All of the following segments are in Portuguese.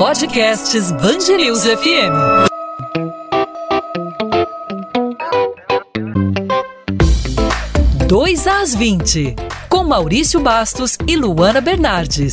Podcasts Bangerils FM. Dois às 20, com Maurício Bastos e Luana Bernardes.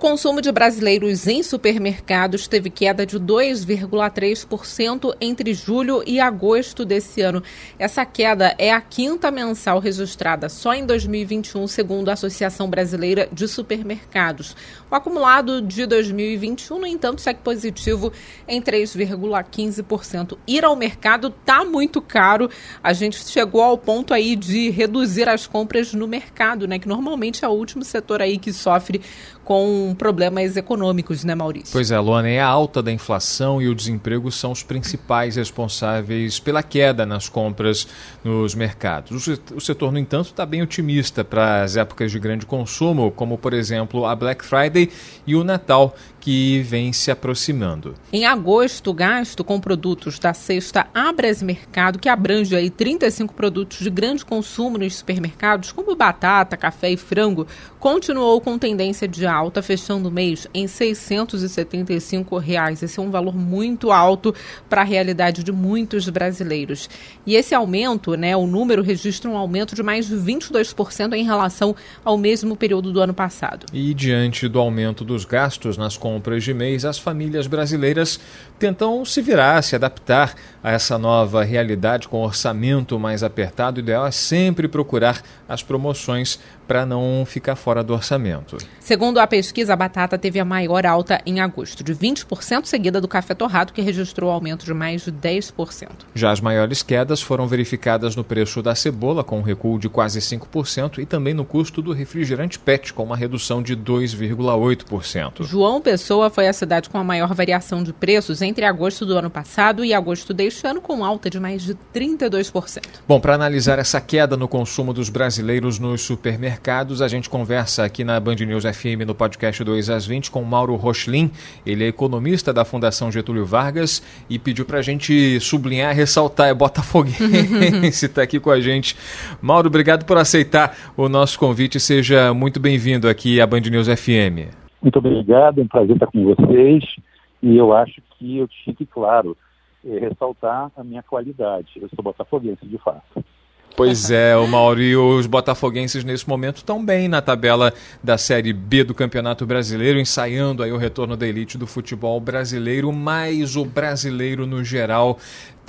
Consumo de brasileiros em supermercados teve queda de 2,3% entre julho e agosto desse ano. Essa queda é a quinta mensal registrada só em 2021, segundo a Associação Brasileira de Supermercados. O acumulado de 2021, no entanto, segue positivo em 3,15%. Ir ao mercado está muito caro. A gente chegou ao ponto aí de reduzir as compras no mercado, né? Que normalmente é o último setor aí que sofre com problemas econômicos, né, Maurício? Pois é, Luana, é a alta da inflação e o desemprego são os principais responsáveis pela queda nas compras nos mercados. O setor, no entanto, está bem otimista para as épocas de grande consumo, como, por exemplo, a Black Friday e o Natal, que vem se aproximando. Em agosto, o gasto com produtos da cesta Abras Mercado, que abrange aí 35 produtos de grande consumo nos supermercados, como batata, café e frango, continuou com tendência de alta, fechando o mês em 675 reais. Esse é um valor muito alto para a realidade de muitos brasileiros. E esse aumento, né, o número registra um aumento de mais de 22% em relação ao mesmo período do ano passado. E diante do aumento dos gastos nas compras compras de mês, as famílias brasileiras tentam se virar, se adaptar a essa nova realidade com orçamento mais apertado. O ideal é sempre procurar as promoções para não ficar fora do orçamento. Segundo a pesquisa, a batata teve a maior alta em agosto, de 20%, seguida do café torrado, que registrou aumento de mais de 10%. Já as maiores quedas foram verificadas no preço da cebola, com um recuo de quase 5%, e também no custo do refrigerante PET, com uma redução de 2,8%. João Pessoa foi a cidade com a maior variação de preços entre agosto do ano passado e agosto deste ano, com alta de mais de 32%. Bom, para analisar essa queda no consumo dos brasileiros nos supermercados, mercados. A gente conversa aqui na Band News FM no podcast 2 às 20 com Mauro Rochlin. Ele é economista da Fundação Getúlio Vargas e pediu para a gente sublinhar, ressaltar, é botafoguense, está aqui com a gente. Mauro, obrigado por aceitar o nosso convite. Seja muito bem-vindo aqui à Band News FM. Muito obrigado, é um prazer estar com vocês. E eu acho que eu tinha que, claro, é, ressaltar a minha qualidade. Eu sou botafoguense, de fato. Pois é, o Mauro e os botafoguenses nesse momento estão bem na tabela da Série B do Campeonato Brasileiro, ensaiando aí o retorno da elite do futebol brasileiro, mas o brasileiro no geral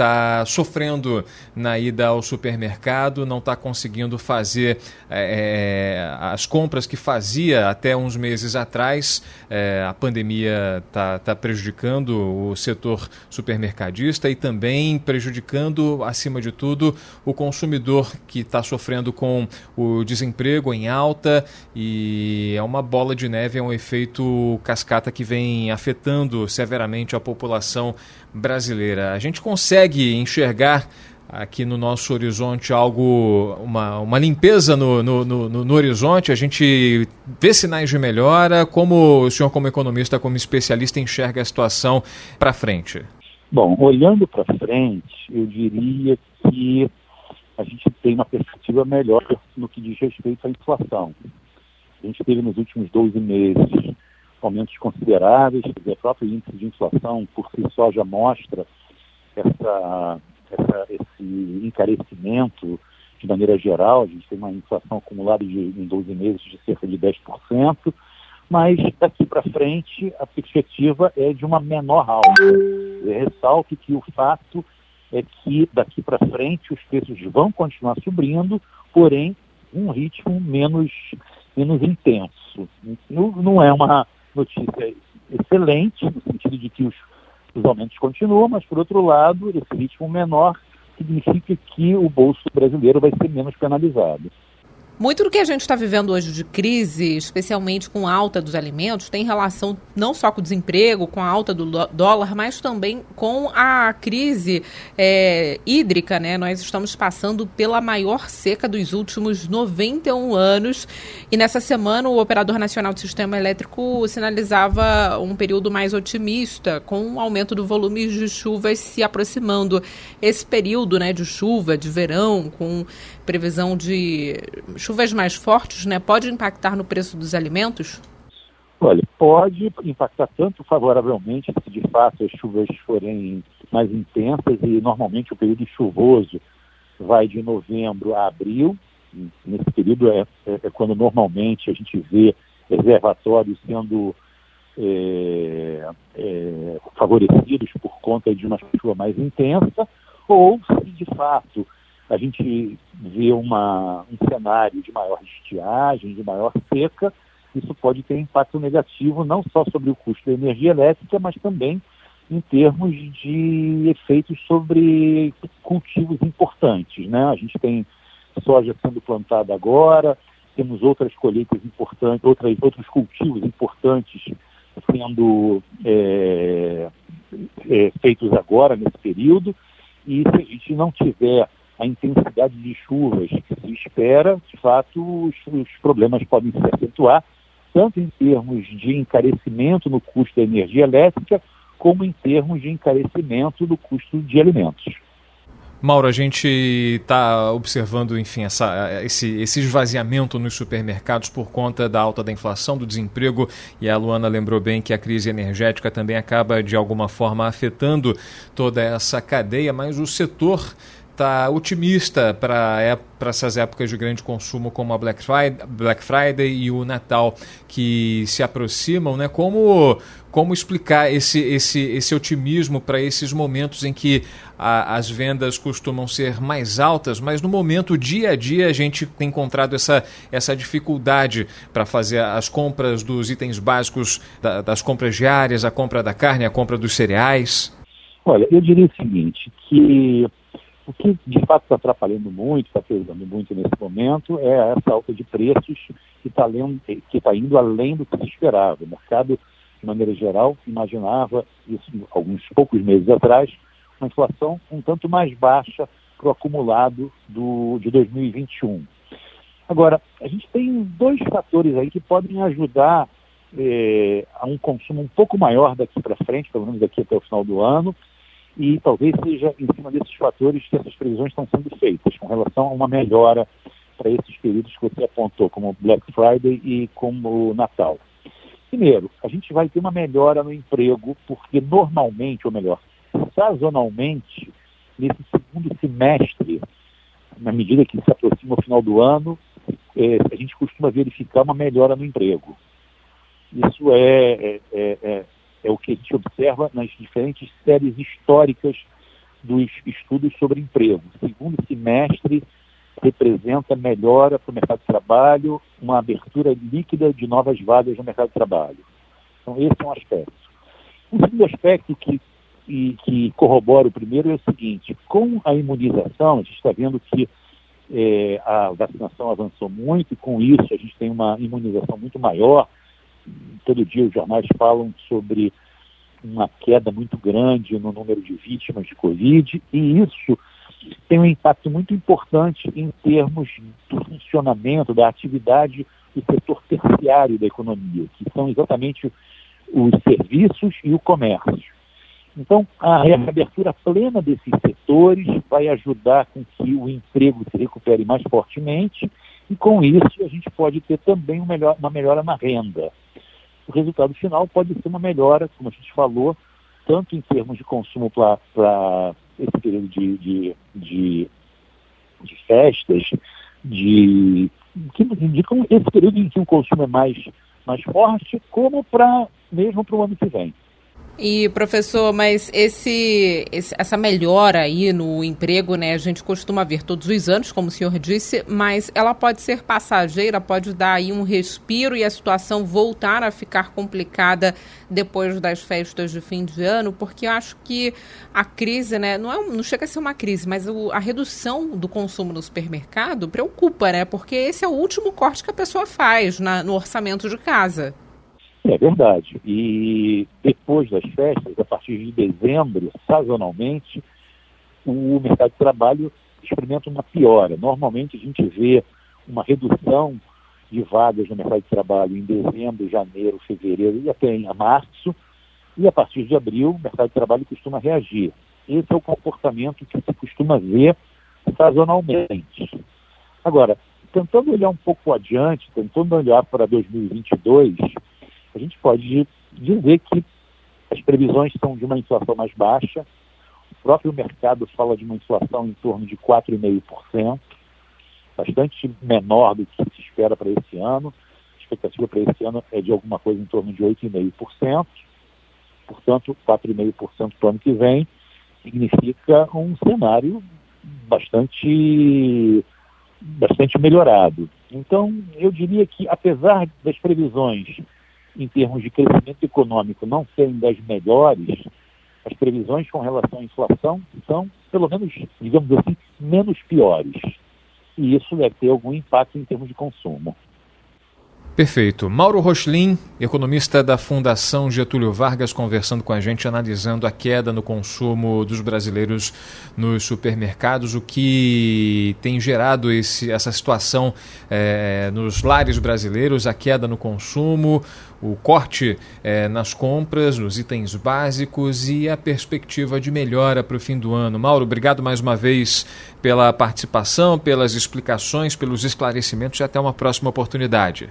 está sofrendo na ida ao supermercado, não está conseguindo fazer é, as compras que fazia até uns meses atrás. É, a pandemia está tá prejudicando o setor supermercadista e também prejudicando, acima de tudo, o consumidor que está sofrendo com o desemprego em alta e é uma bola de neve, é um efeito cascata que vem afetando severamente a população brasileira. A gente consegue enxergar aqui no nosso horizonte algo, uma, uma limpeza no, no, no, no, horizonte? A gente vê sinais de melhora? Como o senhor, como economista, como especialista, enxerga a situação para frente? Bom, olhando para frente, eu diria que a gente tem uma perspectiva melhor no que diz respeito à inflação. A gente teve nos últimos 12 meses aumentos consideráveis, o próprio índice de inflação por si só já mostra essa, essa, esse encarecimento de maneira geral, a gente tem uma inflação acumulada de, em 12 meses de cerca de 10%, mas daqui para frente a perspectiva é de uma menor alta. Eu ressalto que o fato é que daqui para frente os preços vão continuar subindo, porém um ritmo menos, menos intenso. Não, não é uma notícia excelente, no sentido de que os, os aumentos continuam, mas, por outro lado, esse ritmo menor significa que o bolso brasileiro vai ser menos penalizado. Muito do que a gente está vivendo hoje de crise, especialmente com a alta dos alimentos, tem relação não só com o desemprego, com a alta do dólar, mas também com a crise é, hídrica. Né? Nós estamos passando pela maior seca dos últimos 91 anos e nessa semana o Operador Nacional do Sistema Elétrico sinalizava um período mais otimista, com um aumento do volume de chuvas se aproximando. Esse período né, de chuva, de verão, com previsão de chuvas mais fortes, né, pode impactar no preço dos alimentos? Olha, pode impactar tanto favoravelmente se de fato as chuvas forem mais intensas e normalmente o período chuvoso vai de novembro a abril. Nesse período é, é, é quando normalmente a gente vê reservatórios sendo é, é, favorecidos por conta de uma chuva mais intensa, ou se de fato a gente vê uma, um cenário de maior estiagem, de maior seca, isso pode ter impacto negativo não só sobre o custo da energia elétrica, mas também em termos de efeitos sobre cultivos importantes. Né? A gente tem soja sendo plantada agora, temos outras colheitas importantes, outras, outros cultivos importantes sendo é, é, feitos agora, nesse período, e se a gente não tiver a intensidade de chuvas que se espera, de fato, os, os problemas podem se acentuar, tanto em termos de encarecimento no custo da energia elétrica, como em termos de encarecimento do custo de alimentos. Mauro, a gente está observando, enfim, essa, esse, esse esvaziamento nos supermercados por conta da alta da inflação, do desemprego, e a Luana lembrou bem que a crise energética também acaba, de alguma forma, afetando toda essa cadeia, mas o setor está otimista para é, essas épocas de grande consumo como a Black Friday, Black Friday e o Natal que se aproximam, né? Como, como explicar esse, esse, esse otimismo para esses momentos em que a, as vendas costumam ser mais altas, mas no momento dia a dia a gente tem encontrado essa, essa dificuldade para fazer as compras dos itens básicos, da, das compras diárias, a compra da carne, a compra dos cereais? Olha, eu diria o seguinte, que o que de fato está atrapalhando muito, está pesando muito nesse momento, é essa alta de preços que está tá indo além do que se esperava. O mercado, de maneira geral, imaginava, isso alguns poucos meses atrás, uma inflação um tanto mais baixa para o acumulado do, de 2021. Agora, a gente tem dois fatores aí que podem ajudar eh, a um consumo um pouco maior daqui para frente, pelo menos daqui até o final do ano, e talvez seja em cima desses fatores que essas previsões estão sendo feitas, com relação a uma melhora para esses períodos que você apontou, como Black Friday e como Natal. Primeiro, a gente vai ter uma melhora no emprego, porque normalmente, ou melhor, sazonalmente, nesse segundo semestre, na medida que se aproxima o final do ano, é, a gente costuma verificar uma melhora no emprego. Isso é, é, é, é o que gente observa nas diferentes séries históricas dos estudos sobre emprego. O segundo semestre representa melhora para o mercado de trabalho, uma abertura líquida de novas vagas no mercado de trabalho. Então, esse é um aspecto. Um segundo aspecto que, e, que corrobora o primeiro é o seguinte: com a imunização, a gente está vendo que é, a vacinação avançou muito, e com isso a gente tem uma imunização muito maior todo dia os jornais falam sobre uma queda muito grande no número de vítimas de Covid, e isso tem um impacto muito importante em termos do funcionamento, da atividade do setor terciário da economia, que são exatamente os serviços e o comércio. Então, a reabertura plena desses setores vai ajudar com que o emprego se recupere mais fortemente e, com isso, a gente pode ter também uma melhora na renda o resultado final pode ser uma melhora, como a gente falou, tanto em termos de consumo para esse período de, de, de, de festas, de, que indicam esse período em que o consumo é mais, mais forte, como para mesmo para o ano que vem. E, professor, mas esse, esse, essa melhora aí no emprego, né, a gente costuma ver todos os anos, como o senhor disse, mas ela pode ser passageira, pode dar aí um respiro e a situação voltar a ficar complicada depois das festas de fim de ano, porque eu acho que a crise, né, não, é, não chega a ser uma crise, mas o, a redução do consumo no supermercado preocupa, né, porque esse é o último corte que a pessoa faz na, no orçamento de casa. É verdade. E depois das festas, a partir de dezembro, sazonalmente, o mercado de trabalho experimenta uma piora. Normalmente a gente vê uma redução de vagas no mercado de trabalho em dezembro, janeiro, fevereiro e até em março, e a partir de abril o mercado de trabalho costuma reagir. Esse é o comportamento que se costuma ver sazonalmente. Agora, tentando olhar um pouco adiante, tentando olhar para 2022, a gente pode dizer que as previsões são de uma inflação mais baixa, o próprio mercado fala de uma inflação em torno de 4,5%, bastante menor do que se espera para esse ano. A expectativa para esse ano é de alguma coisa em torno de 8,5%. Portanto, 4,5% para o ano que vem significa um cenário bastante, bastante melhorado. Então, eu diria que, apesar das previsões em termos de crescimento econômico não serem das melhores, as previsões com relação à inflação são, pelo menos, digamos assim, menos piores. E isso deve ter algum impacto em termos de consumo. Perfeito. Mauro Rochlin, economista da Fundação Getúlio Vargas, conversando com a gente, analisando a queda no consumo dos brasileiros nos supermercados, o que tem gerado esse, essa situação é, nos lares brasileiros, a queda no consumo, o corte é, nas compras, nos itens básicos e a perspectiva de melhora para o fim do ano. Mauro, obrigado mais uma vez pela participação, pelas explicações, pelos esclarecimentos e até uma próxima oportunidade.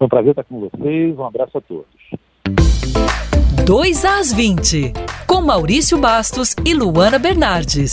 Foi um prazer estar com vocês. Um abraço a todos. 2 às 20, com Maurício Bastos e Luana Bernardes.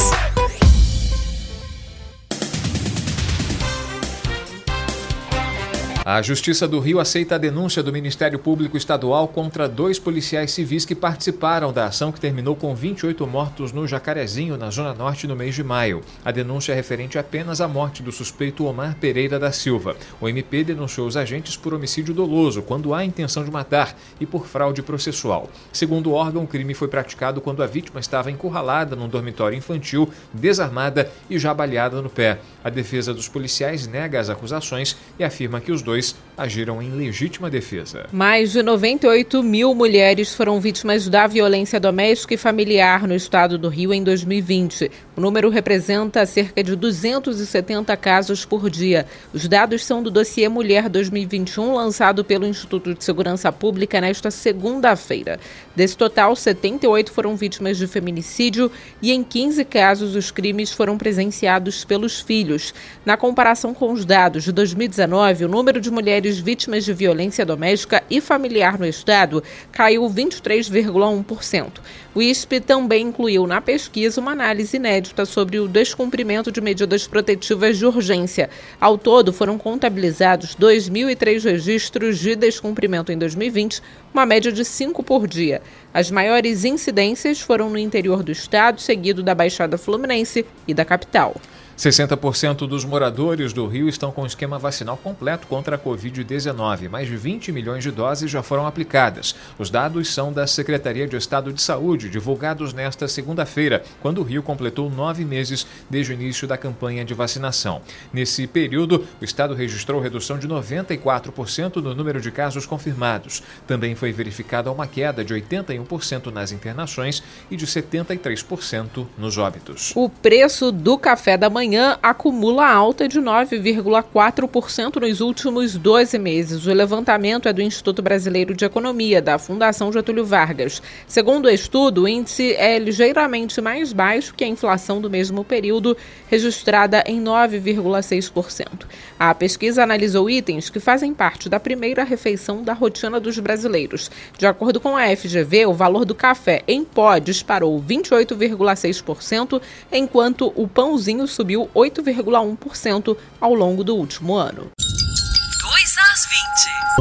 A Justiça do Rio aceita a denúncia do Ministério Público Estadual contra dois policiais civis que participaram da ação que terminou com 28 mortos no Jacarezinho, na Zona Norte, no mês de maio. A denúncia é referente apenas à morte do suspeito Omar Pereira da Silva. O MP denunciou os agentes por homicídio doloso, quando há intenção de matar, e por fraude processual. Segundo o órgão, o crime foi praticado quando a vítima estava encurralada num dormitório infantil, desarmada e já baleada no pé. A defesa dos policiais nega as acusações e afirma que os dois agiram em legítima defesa. Mais de 98 mil mulheres foram vítimas da violência doméstica e familiar no estado do Rio em 2020. O número representa cerca de 270 casos por dia. Os dados são do dossiê Mulher 2021, lançado pelo Instituto de Segurança Pública nesta segunda-feira. Desse total, 78 foram vítimas de feminicídio e, em 15 casos, os crimes foram presenciados pelos filhos. Na comparação com os dados de 2019, o número de de mulheres vítimas de violência doméstica e familiar no estado caiu 23,1%. O ISP também incluiu na pesquisa uma análise inédita sobre o descumprimento de medidas protetivas de urgência. Ao todo, foram contabilizados 2.003 registros de descumprimento em 2020, uma média de 5 por dia. As maiores incidências foram no interior do estado, seguido da Baixada Fluminense e da capital. 60% dos moradores do Rio estão com esquema vacinal completo contra a Covid-19. Mais de 20 milhões de doses já foram aplicadas. Os dados são da Secretaria de Estado de Saúde, divulgados nesta segunda-feira, quando o Rio completou nove meses desde o início da campanha de vacinação. Nesse período, o Estado registrou redução de 94% no número de casos confirmados. Também foi verificada uma queda de 81% nas internações e de 73% nos óbitos. O preço do café da manhã manhã acumula alta de 9,4% nos últimos 12 meses. O levantamento é do Instituto Brasileiro de Economia, da Fundação Getúlio Vargas. Segundo o estudo, o índice é ligeiramente mais baixo que a inflação do mesmo período, registrada em 9,6%. A pesquisa analisou itens que fazem parte da primeira refeição da rotina dos brasileiros. De acordo com a FGV, o valor do café em pó disparou 28,6%, enquanto o pãozinho subiu subiu 8,1% ao longo do último ano. 2 às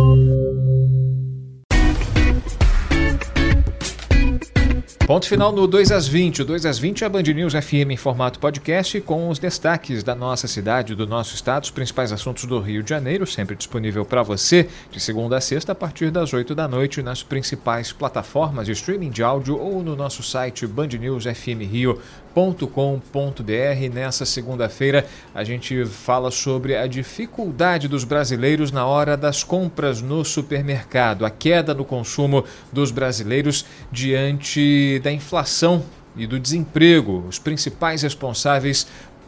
20. Ponto final no 2 às 20. O 2 às 20 é a Band News FM em formato podcast com os destaques da nossa cidade, do nosso estado, os principais assuntos do Rio de Janeiro, sempre disponível para você de segunda a sexta a partir das 8 da noite nas principais plataformas de streaming de áudio ou no nosso site bandnewsfmrio.com.br. Nessa segunda-feira a gente fala sobre a dificuldade dos brasileiros na hora das compras no supermercado, a queda no consumo dos brasileiros diante da inflação e do desemprego, os principais responsáveis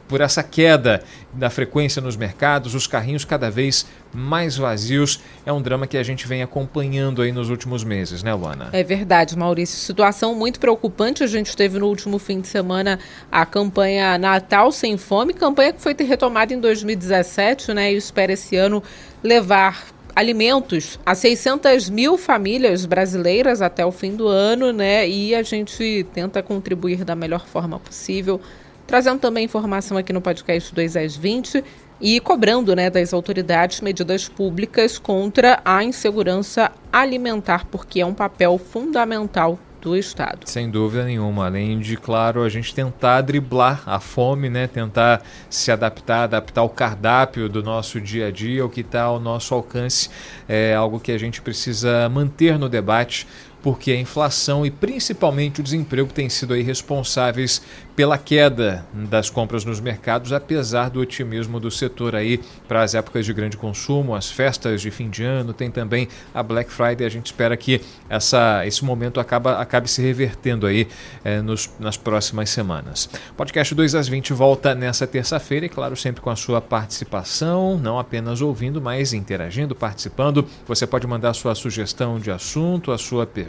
por essa queda da frequência nos mercados, os carrinhos cada vez mais vazios. É um drama que a gente vem acompanhando aí nos últimos meses, né, Luana? É verdade, Maurício. Situação muito preocupante. A gente teve no último fim de semana a campanha Natal Sem Fome, campanha que foi retomada em 2017, né? E espera esse ano levar alimentos a 600 mil famílias brasileiras até o fim do ano, né? E a gente tenta contribuir da melhor forma possível, trazendo também informação aqui no podcast 2 às 20 e cobrando né, das autoridades medidas públicas contra a insegurança alimentar, porque é um papel fundamental do Estado. Sem dúvida nenhuma. Além de, claro, a gente tentar driblar a fome, né? tentar se adaptar, adaptar o cardápio do nosso dia a dia, o que está ao nosso alcance, é algo que a gente precisa manter no debate porque a inflação e principalmente o desemprego têm sido aí responsáveis pela queda das compras nos mercados, apesar do otimismo do setor aí para as épocas de grande consumo, as festas de fim de ano, tem também a Black Friday. A gente espera que essa, esse momento acaba, acabe se revertendo aí é, nos, nas próximas semanas. Podcast 2 às 20 volta nessa terça-feira e, claro, sempre com a sua participação, não apenas ouvindo, mas interagindo, participando. Você pode mandar sua sugestão de assunto, a sua pergunta,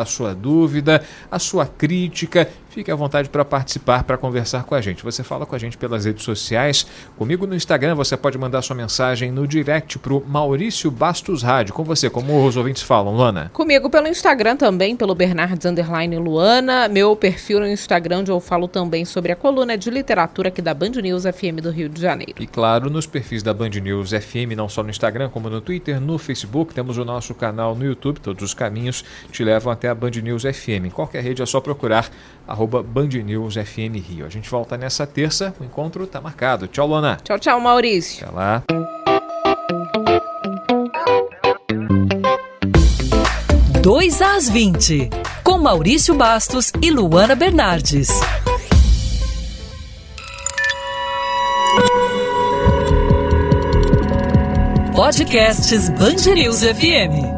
a sua dúvida, a sua crítica Fique à vontade para participar, para conversar com a gente. Você fala com a gente pelas redes sociais. Comigo no Instagram, você pode mandar sua mensagem no direct para o Maurício Bastos Rádio. Com você, como os ouvintes falam, Luana? Comigo pelo Instagram também, pelo Bernardes Underline Luana. Meu perfil no Instagram, onde eu falo também sobre a coluna de literatura aqui da Band News FM do Rio de Janeiro. E claro, nos perfis da Band News FM, não só no Instagram, como no Twitter, no Facebook. Temos o nosso canal no YouTube. Todos os caminhos te levam até a Band News FM. Em qualquer rede é só procurar arroba arroba Band News FM Rio. A gente volta nessa terça, o encontro está marcado. Tchau, Lona. Tchau, tchau, Maurício. Até lá. Dois às 20, com Maurício Bastos e Luana Bernardes. Podcasts Band News FM.